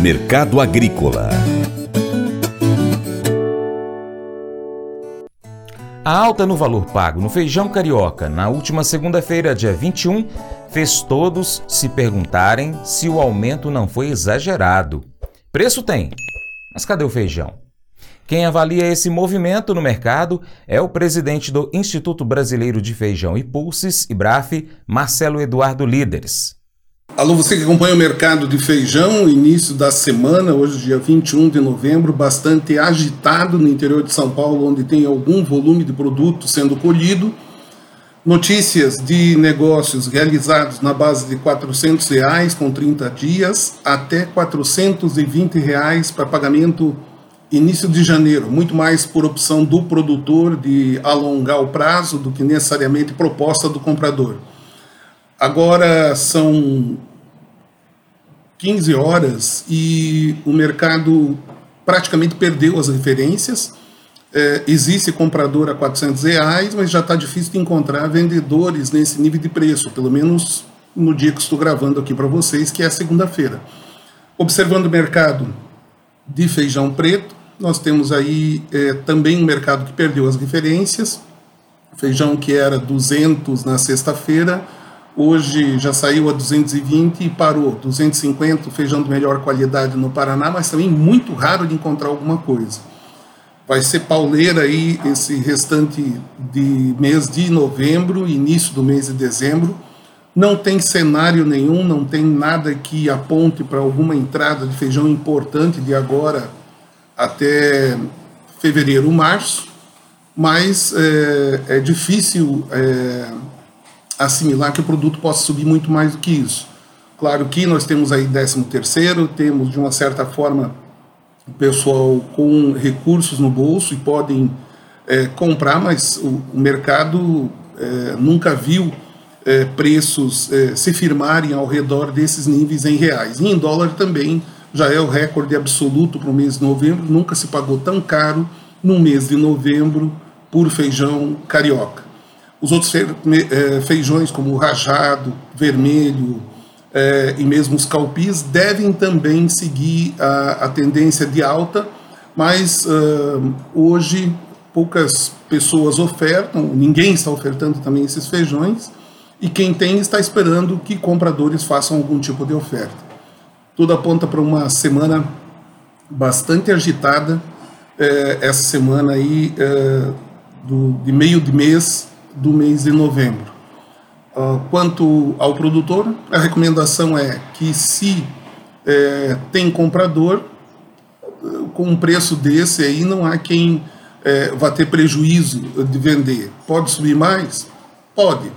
Mercado Agrícola A alta no valor pago no feijão carioca na última segunda-feira, dia 21, fez todos se perguntarem se o aumento não foi exagerado. Preço tem, mas cadê o feijão? Quem avalia esse movimento no mercado é o presidente do Instituto Brasileiro de Feijão e Pulses, IBRAF, Marcelo Eduardo Líderes. Alô, você que acompanha o mercado de feijão, início da semana, hoje dia 21 de novembro, bastante agitado no interior de São Paulo, onde tem algum volume de produto sendo colhido. Notícias de negócios realizados na base de 400 reais com 30 dias até 420 reais para pagamento início de janeiro, muito mais por opção do produtor de alongar o prazo do que necessariamente proposta do comprador. Agora são 15 horas e o mercado praticamente perdeu as referências. É, existe comprador a 400 reais, mas já está difícil de encontrar vendedores nesse nível de preço, pelo menos no dia que estou gravando aqui para vocês, que é segunda-feira. Observando o mercado de feijão preto, nós temos aí é, também um mercado que perdeu as referências. Feijão que era 200 na sexta-feira, Hoje já saiu a 220 e parou. 250, feijão de melhor qualidade no Paraná, mas também muito raro de encontrar alguma coisa. Vai ser pauleira aí esse restante de mês de novembro, início do mês de dezembro. Não tem cenário nenhum, não tem nada que aponte para alguma entrada de feijão importante de agora até fevereiro, março, mas é, é difícil é, assimilar que o produto possa subir muito mais do que isso. Claro que nós temos aí 13 terceiro, temos de uma certa forma o pessoal com recursos no bolso e podem é, comprar, mas o, o mercado é, nunca viu é, preços é, se firmarem ao redor desses níveis em reais. E em dólar também já é o recorde absoluto para o mês de novembro, nunca se pagou tão caro no mês de novembro por feijão carioca. Os outros é, feijões, como o rajado, vermelho é, e mesmo os calpis, devem também seguir a, a tendência de alta, mas uh, hoje poucas pessoas ofertam, ninguém está ofertando também esses feijões, e quem tem está esperando que compradores façam algum tipo de oferta. Tudo aponta para uma semana bastante agitada, essa semana aí do, de meio de mês do mês de novembro. Uh, quanto ao produtor, a recomendação é que se é, tem comprador, com um preço desse aí não há quem é, vá ter prejuízo de vender. Pode subir mais? Pode.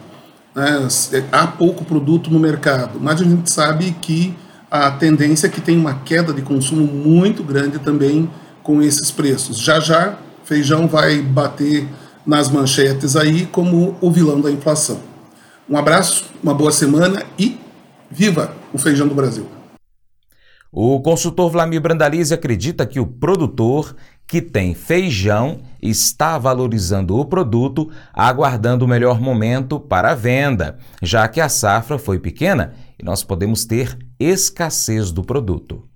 Né? Há pouco produto no mercado, mas a gente sabe que a tendência é que tem uma queda de consumo muito grande também com esses preços. Já já, feijão vai bater nas manchetes aí como o vilão da inflação. Um abraço, uma boa semana e viva o feijão do Brasil. O consultor Vlamir Brandalize acredita que o produtor que tem feijão está valorizando o produto, aguardando o melhor momento para a venda, já que a safra foi pequena e nós podemos ter escassez do produto.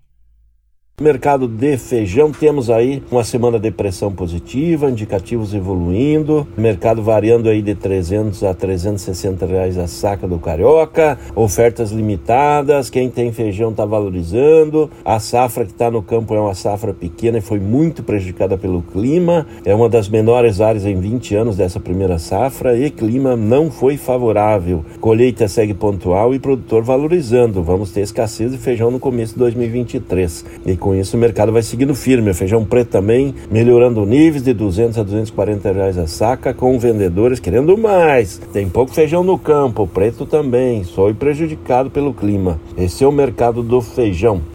Mercado de feijão, temos aí uma semana de pressão positiva, indicativos evoluindo, mercado variando aí de 300 a 360 reais a saca do carioca, ofertas limitadas, quem tem feijão está valorizando, a safra que está no campo é uma safra pequena e foi muito prejudicada pelo clima, é uma das menores áreas em 20 anos dessa primeira safra e clima não foi favorável. Colheita segue pontual e produtor valorizando, vamos ter escassez de feijão no começo de 2023. E com isso o mercado vai seguindo firme. O feijão preto também melhorando níveis de 200 a 240 reais a saca, com vendedores querendo mais. Tem pouco feijão no campo, preto também, só prejudicado pelo clima. Esse é o mercado do feijão.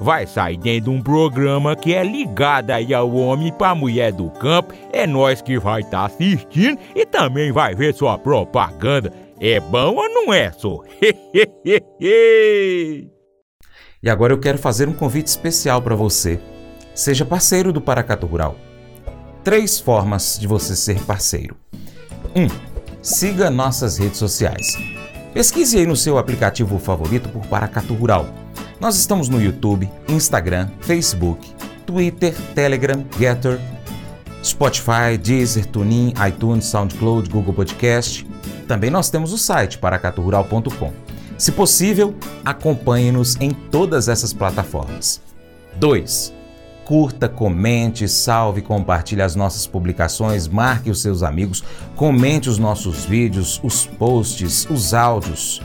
vai sair dentro de um programa que é ligado aí ao homem para mulher do campo. É nós que vai estar tá assistindo e também vai ver sua propaganda. É bom ou não é, só? e agora eu quero fazer um convite especial para você. Seja parceiro do Paracato Rural. Três formas de você ser parceiro. 1. Um, siga nossas redes sociais. Pesquise aí no seu aplicativo favorito por Paracato Rural nós estamos no YouTube, Instagram, Facebook, Twitter, Telegram, Getter, Spotify, Deezer, TuneIn, iTunes, SoundCloud, Google Podcast. Também nós temos o site paracaturural.com. Se possível, acompanhe-nos em todas essas plataformas. 2. Curta, comente, salve, compartilhe as nossas publicações, marque os seus amigos, comente os nossos vídeos, os posts, os áudios.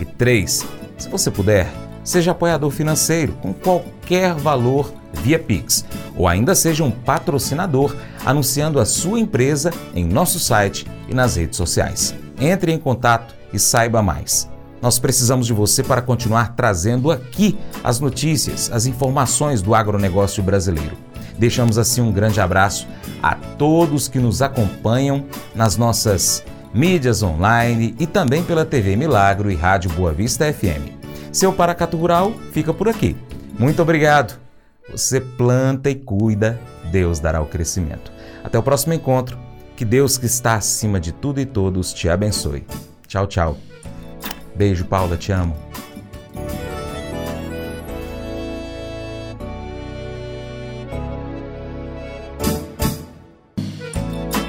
E 3. Se você puder, Seja apoiador financeiro com qualquer valor via Pix, ou ainda seja um patrocinador anunciando a sua empresa em nosso site e nas redes sociais. Entre em contato e saiba mais. Nós precisamos de você para continuar trazendo aqui as notícias, as informações do agronegócio brasileiro. Deixamos assim um grande abraço a todos que nos acompanham nas nossas mídias online e também pela TV Milagro e Rádio Boa Vista FM. Seu Paracato Rural fica por aqui. Muito obrigado. Você planta e cuida, Deus dará o crescimento. Até o próximo encontro. Que Deus que está acima de tudo e todos te abençoe. Tchau, tchau. Beijo, Paula, te amo.